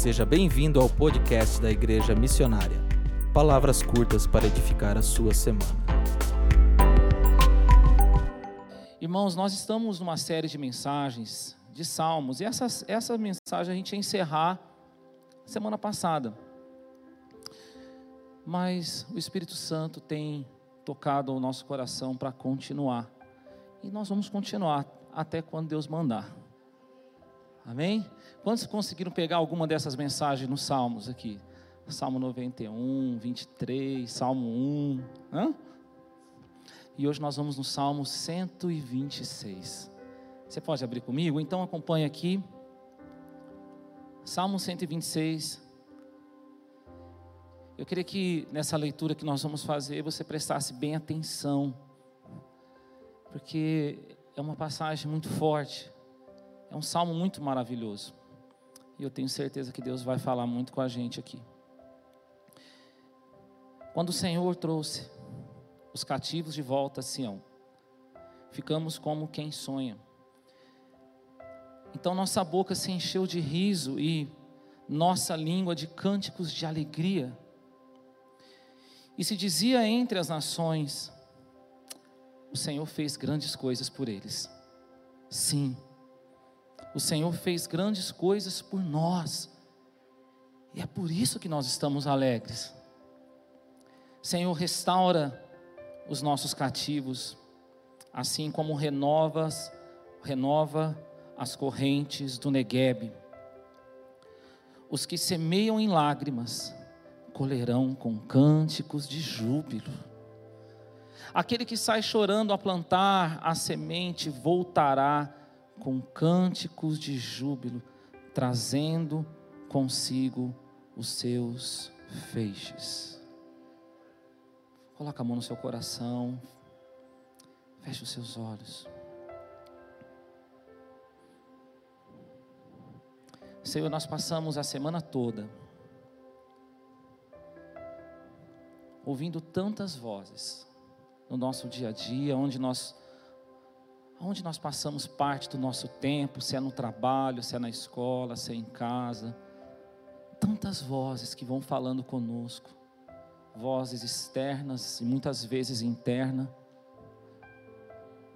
Seja bem-vindo ao podcast da Igreja Missionária. Palavras curtas para edificar a sua semana. Irmãos, nós estamos numa série de mensagens de salmos, e essa, essa mensagem a gente ia encerrar semana passada. Mas o Espírito Santo tem tocado o nosso coração para continuar. E nós vamos continuar até quando Deus mandar. Amém? Quantos conseguiram pegar alguma dessas mensagens nos Salmos aqui? Salmo 91, 23, Salmo 1. Hã? E hoje nós vamos no Salmo 126. Você pode abrir comigo? Então acompanhe aqui. Salmo 126. Eu queria que nessa leitura que nós vamos fazer você prestasse bem atenção, porque é uma passagem muito forte, é um salmo muito maravilhoso. E eu tenho certeza que Deus vai falar muito com a gente aqui. Quando o Senhor trouxe os cativos de volta a Sião, ficamos como quem sonha. Então nossa boca se encheu de riso e nossa língua de cânticos de alegria. E se dizia entre as nações: O Senhor fez grandes coisas por eles. Sim, o Senhor fez grandes coisas por nós. E é por isso que nós estamos alegres. Senhor, restaura os nossos cativos, assim como renovas, renova as correntes do Negueb. Os que semeiam em lágrimas colherão com cânticos de júbilo. Aquele que sai chorando a plantar a semente voltará com cânticos de júbilo, trazendo consigo os seus feixes. Coloca a mão no seu coração, feche os seus olhos. Senhor, nós passamos a semana toda ouvindo tantas vozes no nosso dia a dia, onde nós onde nós passamos parte do nosso tempo, se é no trabalho, se é na escola, se é em casa. Tantas vozes que vão falando conosco, vozes externas e muitas vezes internas.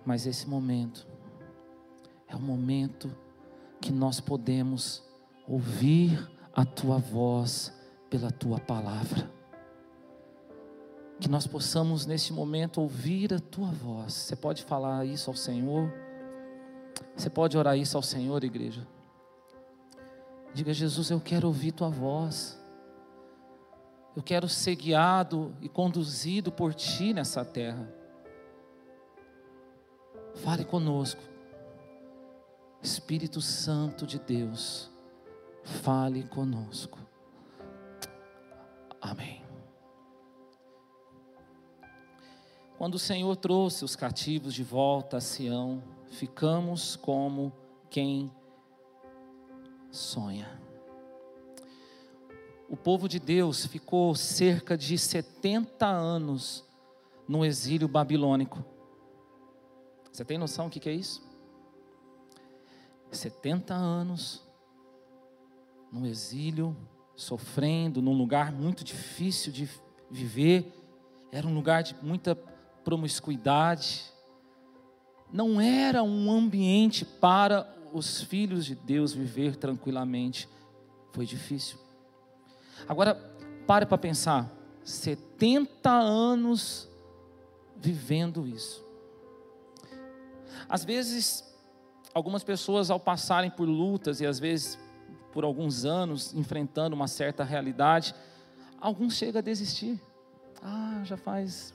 Mas esse momento é o momento que nós podemos ouvir a tua voz pela tua palavra que nós possamos neste momento ouvir a tua voz. Você pode falar isso ao Senhor? Você pode orar isso ao Senhor, igreja? Diga, Jesus, eu quero ouvir tua voz. Eu quero ser guiado e conduzido por ti nessa terra. Fale conosco. Espírito Santo de Deus, fale conosco. Amém. Quando o Senhor trouxe os cativos de volta a Sião, ficamos como quem sonha. O povo de Deus ficou cerca de 70 anos no exílio babilônico. Você tem noção do que é isso? 70 anos no exílio, sofrendo, num lugar muito difícil de viver, era um lugar de muita promiscuidade, não era um ambiente para os filhos de Deus viver tranquilamente. Foi difícil. Agora, pare para pensar: 70 anos vivendo isso. Às vezes, algumas pessoas, ao passarem por lutas e às vezes por alguns anos enfrentando uma certa realidade, alguns chegam a desistir. Ah, já faz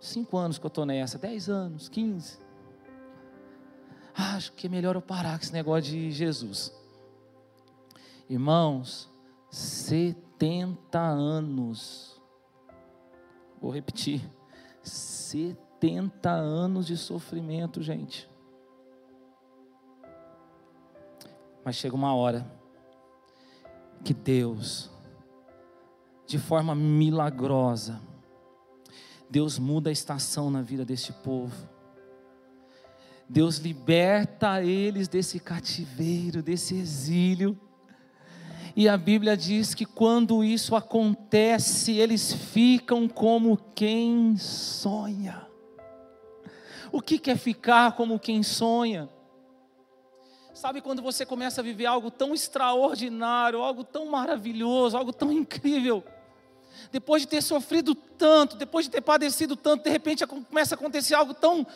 Cinco anos que eu estou nessa, dez anos, quinze. Ah, acho que é melhor eu parar com esse negócio de Jesus. Irmãos, 70 anos. Vou repetir. 70 anos de sofrimento, gente. Mas chega uma hora que Deus, de forma milagrosa, Deus muda a estação na vida deste povo. Deus liberta eles desse cativeiro, desse exílio. E a Bíblia diz que quando isso acontece, eles ficam como quem sonha. O que é ficar como quem sonha? Sabe quando você começa a viver algo tão extraordinário, algo tão maravilhoso, algo tão incrível? Depois de ter sofrido tanto, depois de ter padecido tanto, de repente começa a acontecer algo tão,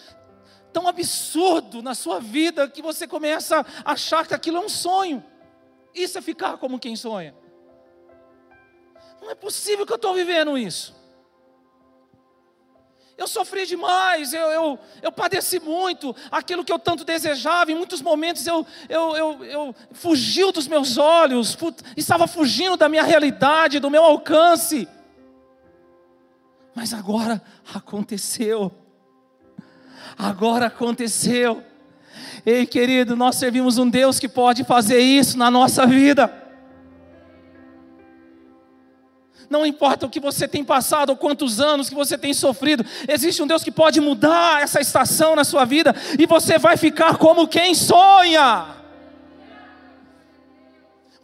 tão absurdo na sua vida que você começa a achar que aquilo é um sonho. Isso é ficar como quem sonha. Não é possível que eu estou vivendo isso. Eu sofri demais, eu, eu, eu padeci muito, aquilo que eu tanto desejava, em muitos momentos eu, eu, eu, eu fugiu dos meus olhos, estava fugindo da minha realidade, do meu alcance. Mas agora aconteceu. Agora aconteceu. Ei, querido, nós servimos um Deus que pode fazer isso na nossa vida. Não importa o que você tem passado ou quantos anos que você tem sofrido, existe um Deus que pode mudar essa estação na sua vida e você vai ficar como quem sonha.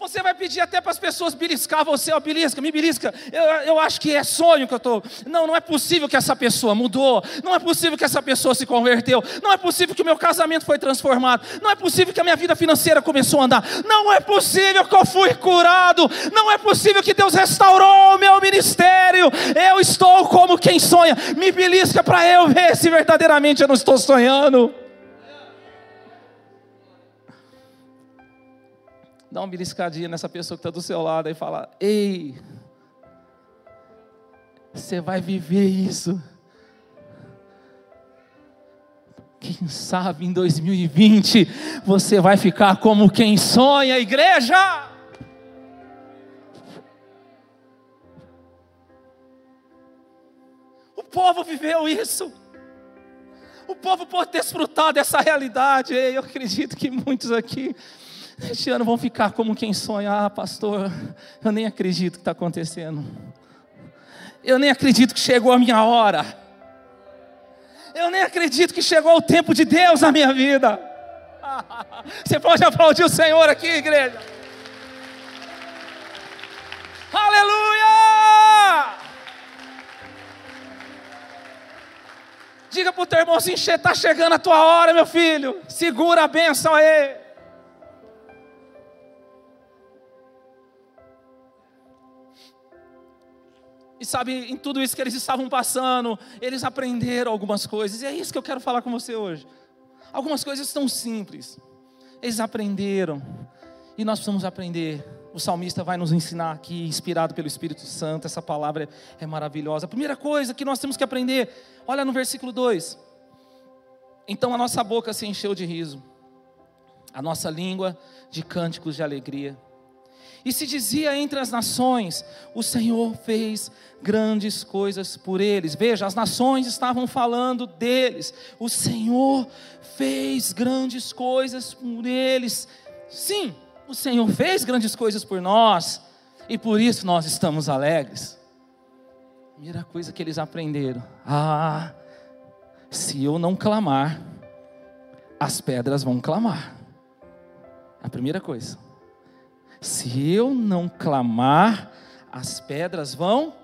Você vai pedir até para as pessoas beliscar você, ó, belisca, me belisca. Eu, eu acho que é sonho que eu estou. Não, não é possível que essa pessoa mudou. Não é possível que essa pessoa se converteu. Não é possível que o meu casamento foi transformado. Não é possível que a minha vida financeira começou a andar. Não é possível que eu fui curado. Não é possível que Deus restaurou o meu ministério. Eu estou como quem sonha. Me belisca para eu ver se verdadeiramente eu não estou sonhando. Dá uma beliscadinha nessa pessoa que está do seu lado e fala: Ei, você vai viver isso. Quem sabe em 2020 você vai ficar como quem sonha, igreja. O povo viveu isso. O povo pode desfrutar dessa realidade. Eu acredito que muitos aqui este ano vão ficar como quem sonha. Ah, pastor, eu nem acredito que está acontecendo. Eu nem acredito que chegou a minha hora. Eu nem acredito que chegou o tempo de Deus na minha vida. Você pode aplaudir o Senhor aqui, igreja. Aleluia! Diga para o teu irmão está chegando a tua hora, meu filho. Segura a bênção aí. Sabe, em tudo isso que eles estavam passando, eles aprenderam algumas coisas. E é isso que eu quero falar com você hoje. Algumas coisas tão simples. Eles aprenderam. E nós precisamos aprender. O salmista vai nos ensinar aqui, inspirado pelo Espírito Santo. Essa palavra é maravilhosa. A primeira coisa que nós temos que aprender, olha no versículo 2. Então a nossa boca se encheu de riso, a nossa língua de cânticos de alegria. E se dizia entre as nações: O Senhor fez grandes coisas por eles. Veja, as nações estavam falando deles. O Senhor fez grandes coisas por eles. Sim, o Senhor fez grandes coisas por nós. E por isso nós estamos alegres. Primeira coisa que eles aprenderam: Ah, se eu não clamar, as pedras vão clamar. A primeira coisa. Se eu não clamar, as pedras vão.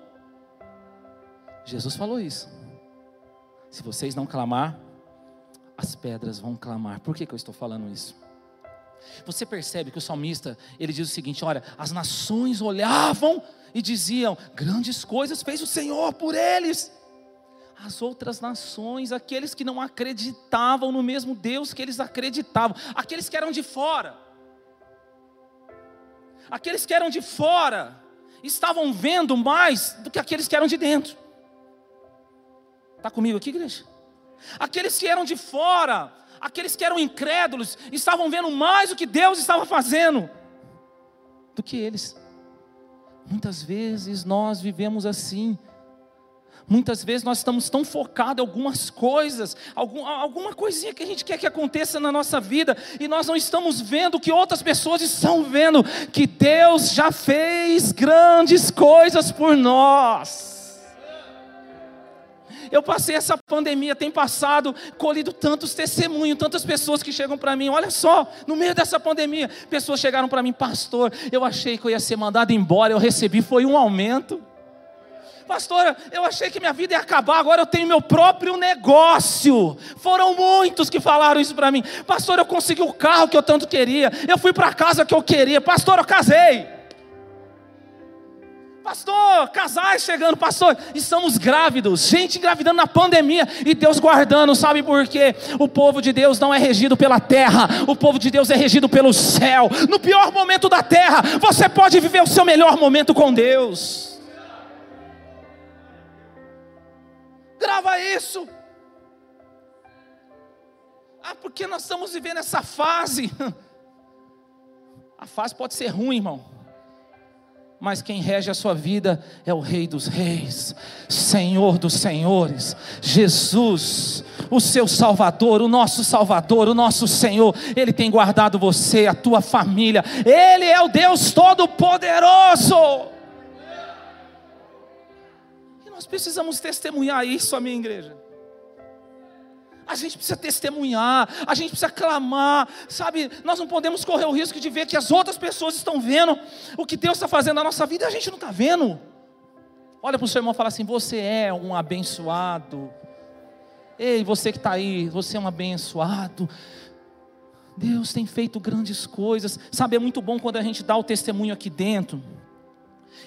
Jesus falou isso. Se vocês não clamar, as pedras vão clamar. Por que, que eu estou falando isso? Você percebe que o salmista, ele diz o seguinte: olha, as nações olhavam e diziam: grandes coisas fez o Senhor por eles. As outras nações, aqueles que não acreditavam no mesmo Deus que eles acreditavam, aqueles que eram de fora, aqueles que eram de fora estavam vendo mais do que aqueles que eram de dentro. Está comigo aqui, igreja? Aqueles que eram de fora, aqueles que eram incrédulos, estavam vendo mais o que Deus estava fazendo do que eles. Muitas vezes nós vivemos assim. Muitas vezes nós estamos tão focados em algumas coisas, algum, alguma coisinha que a gente quer que aconteça na nossa vida, e nós não estamos vendo que outras pessoas estão vendo, que Deus já fez grandes coisas por nós. Eu passei essa pandemia, tem passado, colhido tantos testemunhos, tantas pessoas que chegam para mim. Olha só, no meio dessa pandemia, pessoas chegaram para mim, pastor. Eu achei que eu ia ser mandado embora, eu recebi foi um aumento. Pastora, eu achei que minha vida ia acabar, agora eu tenho meu próprio negócio. Foram muitos que falaram isso para mim. Pastor, eu consegui o carro que eu tanto queria. Eu fui para a casa que eu queria. Pastor, eu casei. Pastor, casais chegando, pastor, estamos grávidos, gente engravidando na pandemia e Deus guardando, sabe por quê? O povo de Deus não é regido pela terra, o povo de Deus é regido pelo céu. No pior momento da terra, você pode viver o seu melhor momento com Deus. Grava isso. Ah, porque nós estamos vivendo essa fase. A fase pode ser ruim, irmão. Mas quem rege a sua vida é o Rei dos Reis, Senhor dos Senhores, Jesus, o seu Salvador, o nosso Salvador, o nosso Senhor. Ele tem guardado você, a tua família. Ele é o Deus Todo-Poderoso. Nós precisamos testemunhar isso, a minha igreja. A gente precisa testemunhar, a gente precisa clamar, sabe? Nós não podemos correr o risco de ver que as outras pessoas estão vendo o que Deus está fazendo na nossa vida e a gente não está vendo. Olha para o seu irmão e fala assim: Você é um abençoado. Ei, você que está aí, você é um abençoado. Deus tem feito grandes coisas. Sabe, é muito bom quando a gente dá o testemunho aqui dentro.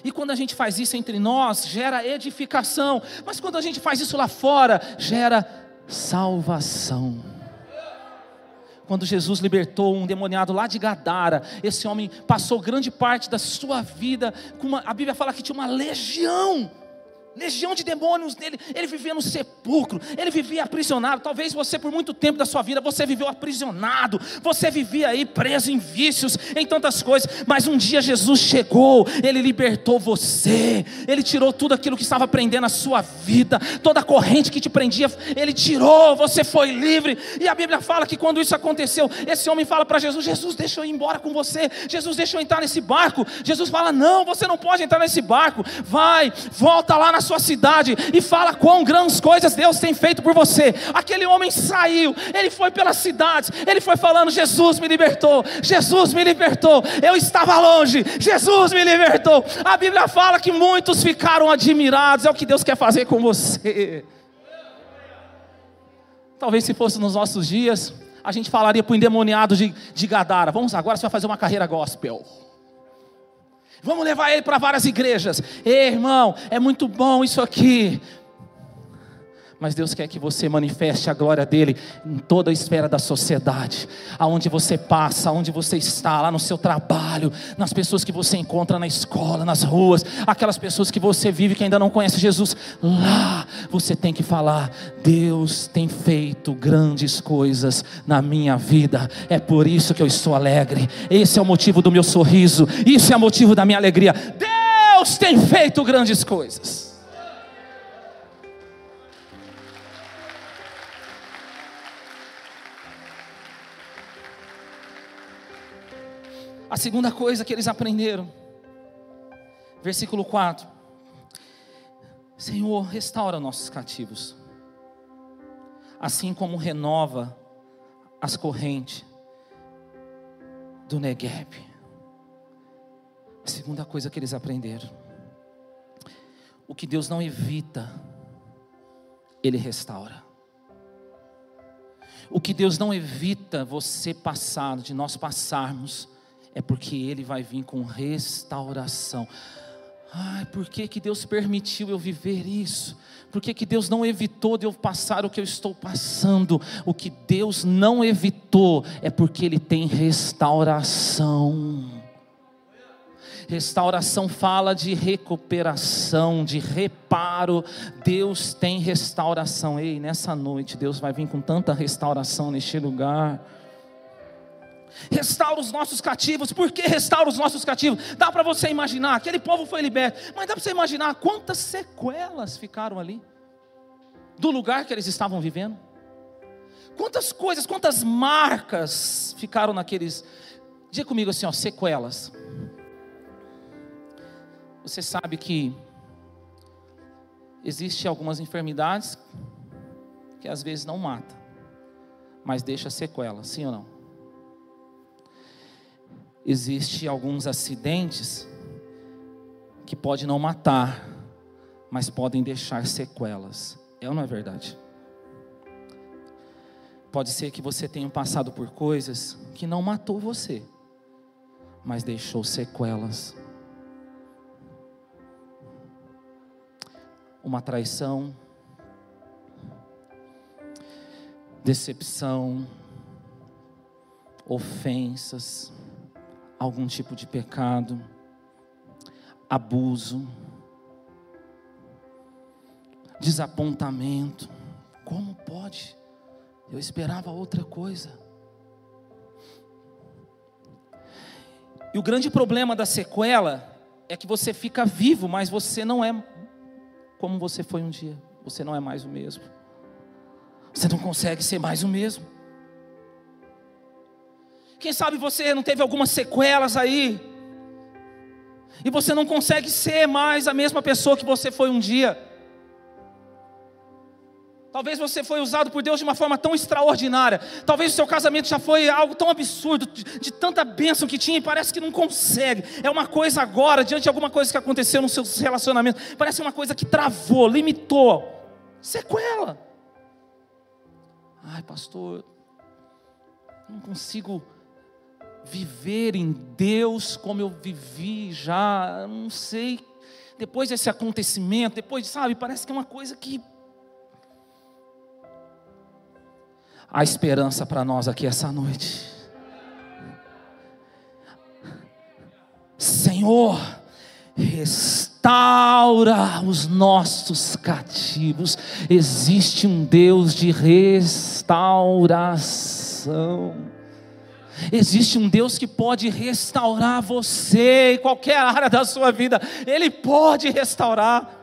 E quando a gente faz isso entre nós, gera edificação. Mas quando a gente faz isso lá fora, gera salvação. Quando Jesus libertou um demoniado lá de Gadara, esse homem passou grande parte da sua vida uma, a Bíblia fala que tinha uma legião legião de demônios nele, ele vivia no sepulcro, ele vivia aprisionado. Talvez você, por muito tempo da sua vida, você viveu aprisionado, você vivia aí preso em vícios, em tantas coisas, mas um dia Jesus chegou, ele libertou você, ele tirou tudo aquilo que estava prendendo a sua vida, toda a corrente que te prendia, ele tirou, você foi livre. E a Bíblia fala que quando isso aconteceu, esse homem fala para Jesus: Jesus, deixa eu ir embora com você, Jesus, deixa eu entrar nesse barco. Jesus fala: Não, você não pode entrar nesse barco, vai, volta lá na sua cidade e fala quão grandes coisas Deus tem feito por você. Aquele homem saiu, ele foi pelas cidades, ele foi falando: Jesus me libertou, Jesus me libertou. Eu estava longe, Jesus me libertou. A Bíblia fala que muitos ficaram admirados, é o que Deus quer fazer com você. Talvez se fosse nos nossos dias, a gente falaria para o endemoniado de, de Gadara: Vamos agora, você vai fazer uma carreira gospel. Vamos levar ele para várias igrejas. Ei, irmão, é muito bom isso aqui mas Deus quer que você manifeste a glória dele em toda a esfera da sociedade, aonde você passa, aonde você está, lá no seu trabalho, nas pessoas que você encontra na escola, nas ruas, aquelas pessoas que você vive que ainda não conhece Jesus, lá você tem que falar: Deus tem feito grandes coisas na minha vida, é por isso que eu estou alegre, esse é o motivo do meu sorriso, isso é o motivo da minha alegria. Deus tem feito grandes coisas. Segunda coisa que eles aprenderam, versículo 4: Senhor, restaura nossos cativos, assim como renova as correntes do Negueb. A segunda coisa que eles aprenderam: o que Deus não evita, Ele restaura. O que Deus não evita você passar, de nós passarmos, é porque Ele vai vir com restauração. Ai, por que, que Deus permitiu eu viver isso? Por que, que Deus não evitou de eu passar o que eu estou passando? O que Deus não evitou é porque Ele tem restauração. Restauração fala de recuperação, de reparo. Deus tem restauração. Ei, nessa noite, Deus vai vir com tanta restauração neste lugar restaura os nossos cativos. Por que restaura os nossos cativos? Dá para você imaginar, aquele povo foi liberto, mas dá para você imaginar quantas sequelas ficaram ali do lugar que eles estavam vivendo? Quantas coisas, quantas marcas ficaram naqueles. Diga comigo assim, ó, sequelas. Você sabe que Existem algumas enfermidades que às vezes não mata, mas deixa sequela, sim ou não? Existem alguns acidentes que pode não matar, mas podem deixar sequelas. É ou não é verdade? Pode ser que você tenha passado por coisas que não matou você, mas deixou sequelas. Uma traição, decepção, ofensas, algum tipo de pecado, abuso, desapontamento. Como pode? Eu esperava outra coisa. E o grande problema da sequela é que você fica vivo, mas você não é como você foi um dia. Você não é mais o mesmo. Você não consegue ser mais o mesmo. Quem sabe você não teve algumas sequelas aí, e você não consegue ser mais a mesma pessoa que você foi um dia. Talvez você foi usado por Deus de uma forma tão extraordinária. Talvez o seu casamento já foi algo tão absurdo, de, de, tanta bênção que tinha e parece que não consegue. É uma coisa agora, diante de alguma coisa que aconteceu no seu relacionamento, parece uma coisa que travou, limitou. Sequela. Ai, pastor, não consigo viver em Deus como eu vivi já, não sei. Depois desse acontecimento, depois, sabe, parece que é uma coisa que Há esperança para nós aqui essa noite. Senhor, restaura os nossos cativos. Existe um Deus de restauração. Existe um Deus que pode restaurar você em qualquer área da sua vida. Ele pode restaurar.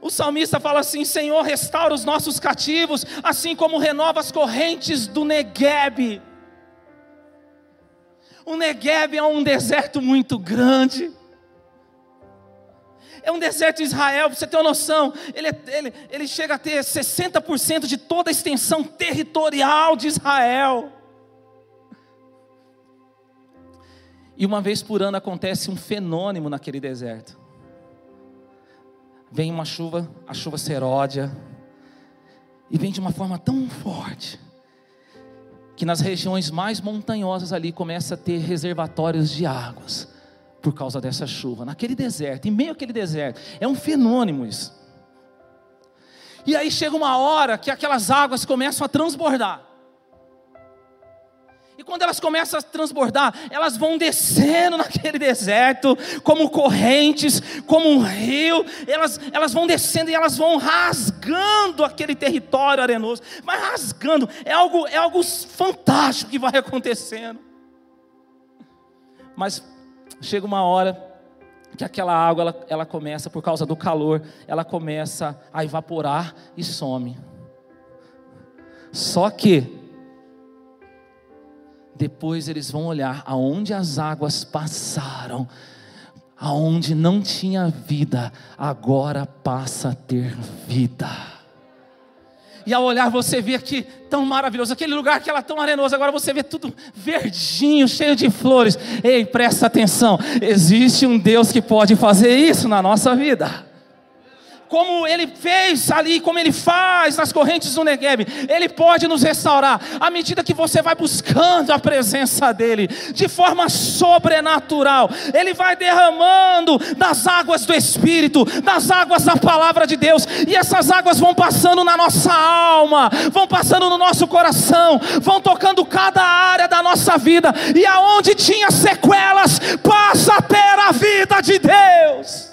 O salmista fala assim: Senhor, restaura os nossos cativos, assim como renova as correntes do Negueb. O Negueb é um deserto muito grande. É um deserto em Israel, você ter uma noção, ele, ele, ele chega a ter 60% de toda a extensão territorial de Israel. E uma vez por ano acontece um fenômeno naquele deserto vem uma chuva, a chuva seródia, e vem de uma forma tão forte, que nas regiões mais montanhosas ali começa a ter reservatórios de águas, por causa dessa chuva, naquele deserto, em meio àquele deserto, é um fenômeno isso. E aí chega uma hora que aquelas águas começam a transbordar. E quando elas começam a transbordar, elas vão descendo naquele deserto, como correntes, como um rio, elas, elas vão descendo e elas vão rasgando aquele território arenoso, vai rasgando, é algo, é algo fantástico que vai acontecendo. Mas chega uma hora que aquela água ela, ela começa, por causa do calor, ela começa a evaporar e some. Só que depois eles vão olhar aonde as águas passaram, aonde não tinha vida, agora passa a ter vida. E ao olhar você vê que tão maravilhoso, aquele lugar que era tão arenoso, agora você vê tudo verdinho, cheio de flores. Ei, presta atenção, existe um Deus que pode fazer isso na nossa vida como ele fez ali, como ele faz nas correntes do Negev, ele pode nos restaurar à medida que você vai buscando a presença dele de forma sobrenatural. Ele vai derramando das águas do Espírito, das águas da palavra de Deus, e essas águas vão passando na nossa alma, vão passando no nosso coração, vão tocando cada área da nossa vida, e aonde tinha sequelas, passa a ter a vida de Deus.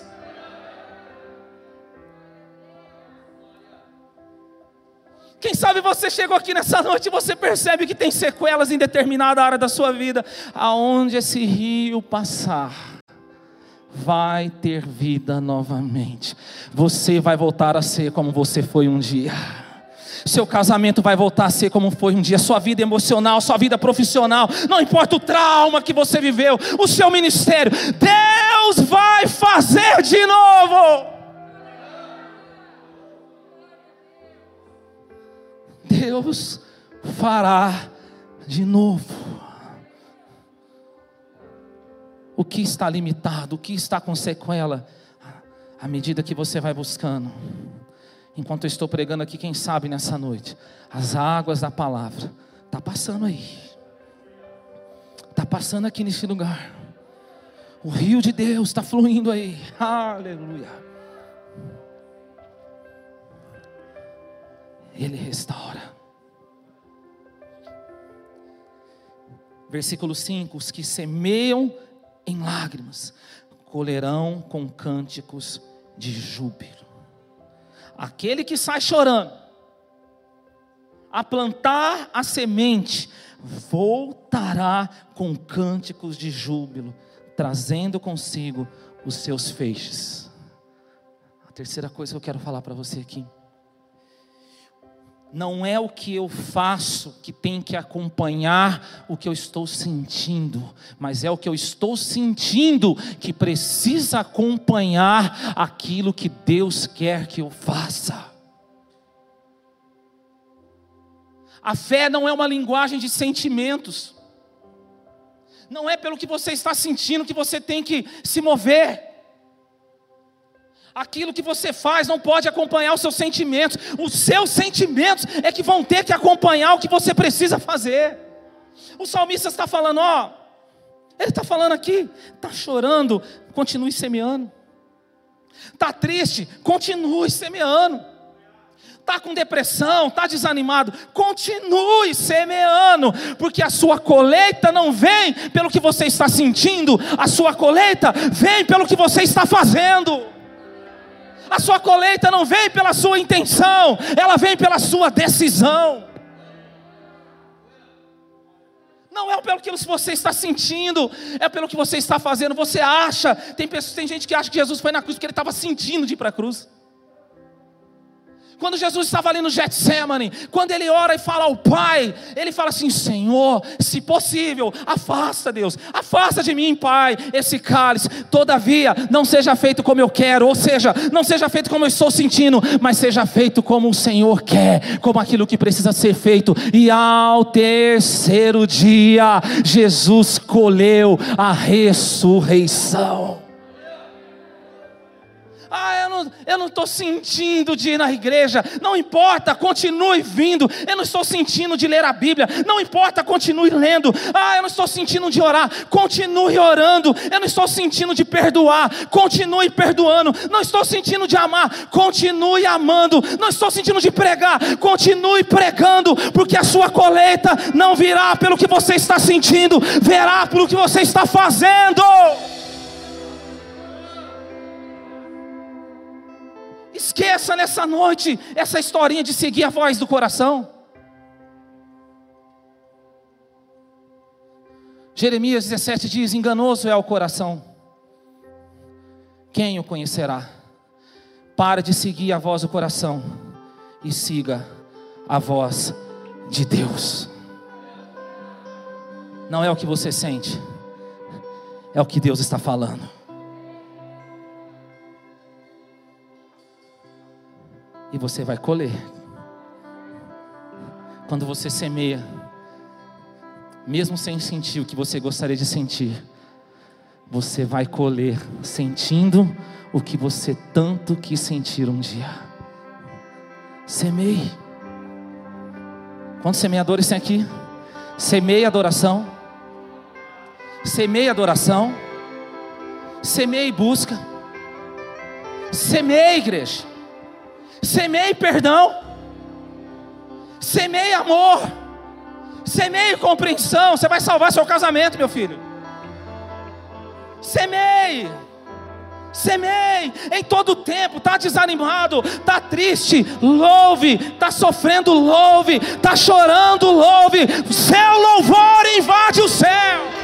Quem sabe você chegou aqui nessa noite e você percebe que tem sequelas em determinada área da sua vida. Aonde esse rio passar, vai ter vida novamente. Você vai voltar a ser como você foi um dia. Seu casamento vai voltar a ser como foi um dia, sua vida emocional, sua vida profissional, não importa o trauma que você viveu, o seu ministério, Deus vai fazer de novo. Deus fará de novo. O que está limitado, o que está com sequela, à medida que você vai buscando. Enquanto eu estou pregando aqui, quem sabe nessa noite, as águas da palavra tá passando aí. Tá passando aqui nesse lugar. O rio de Deus está fluindo aí. Aleluia. Ele restaura. Versículo 5: Os que semeiam em lágrimas colherão com cânticos de júbilo. Aquele que sai chorando, a plantar a semente, voltará com cânticos de júbilo, trazendo consigo os seus feixes. A terceira coisa que eu quero falar para você aqui não é o que eu faço que tem que acompanhar o que eu estou sentindo, mas é o que eu estou sentindo que precisa acompanhar aquilo que Deus quer que eu faça. A fé não é uma linguagem de sentimentos, não é pelo que você está sentindo que você tem que se mover. Aquilo que você faz não pode acompanhar os seus sentimentos. Os seus sentimentos é que vão ter que acompanhar o que você precisa fazer. O salmista está falando, ó, ele está falando aqui, está chorando, continue semeando. Está triste, continue semeando. Está com depressão, está desanimado, continue semeando, porque a sua colheita não vem pelo que você está sentindo, a sua colheita vem pelo que você está fazendo. A sua colheita não vem pela sua intenção, ela vem pela sua decisão. Não é pelo que você está sentindo, é pelo que você está fazendo. Você acha, tem, pessoas, tem gente que acha que Jesus foi na cruz porque ele estava sentindo de ir para a cruz. Quando Jesus estava ali no Getsemane, quando ele ora e fala ao Pai, ele fala assim: Senhor, se possível, afasta, Deus, afasta de mim, Pai, esse cálice. Todavia, não seja feito como eu quero, ou seja, não seja feito como eu estou sentindo, mas seja feito como o Senhor quer, como aquilo que precisa ser feito. E ao terceiro dia, Jesus colheu a ressurreição. Eu não estou sentindo de ir na igreja. Não importa, continue vindo. Eu não estou sentindo de ler a Bíblia. Não importa, continue lendo. Ah, eu não estou sentindo de orar. Continue orando. Eu não estou sentindo de perdoar. Continue perdoando. Não estou sentindo de amar. Continue amando. Não estou sentindo de pregar. Continue pregando, porque a sua colheita não virá pelo que você está sentindo, verá pelo que você está fazendo. Esqueça nessa noite essa historinha de seguir a voz do coração. Jeremias 17 diz: Enganoso é o coração, quem o conhecerá? Para de seguir a voz do coração e siga a voz de Deus. Não é o que você sente, é o que Deus está falando. E você vai colher. Quando você semeia, mesmo sem sentir o que você gostaria de sentir, você vai colher sentindo o que você tanto quis sentir um dia. Semeie. Quantos semeadores tem aqui? Semeie adoração. Semeie adoração. Semeie busca. Semeie igreja. Semeie perdão. Semeie amor. Semeie compreensão. Você vai salvar seu casamento, meu filho. Semeie. Semeie em todo o tempo, está desanimado, está triste, louve, está sofrendo, louve, está chorando, louve. Seu louvor invade o céu.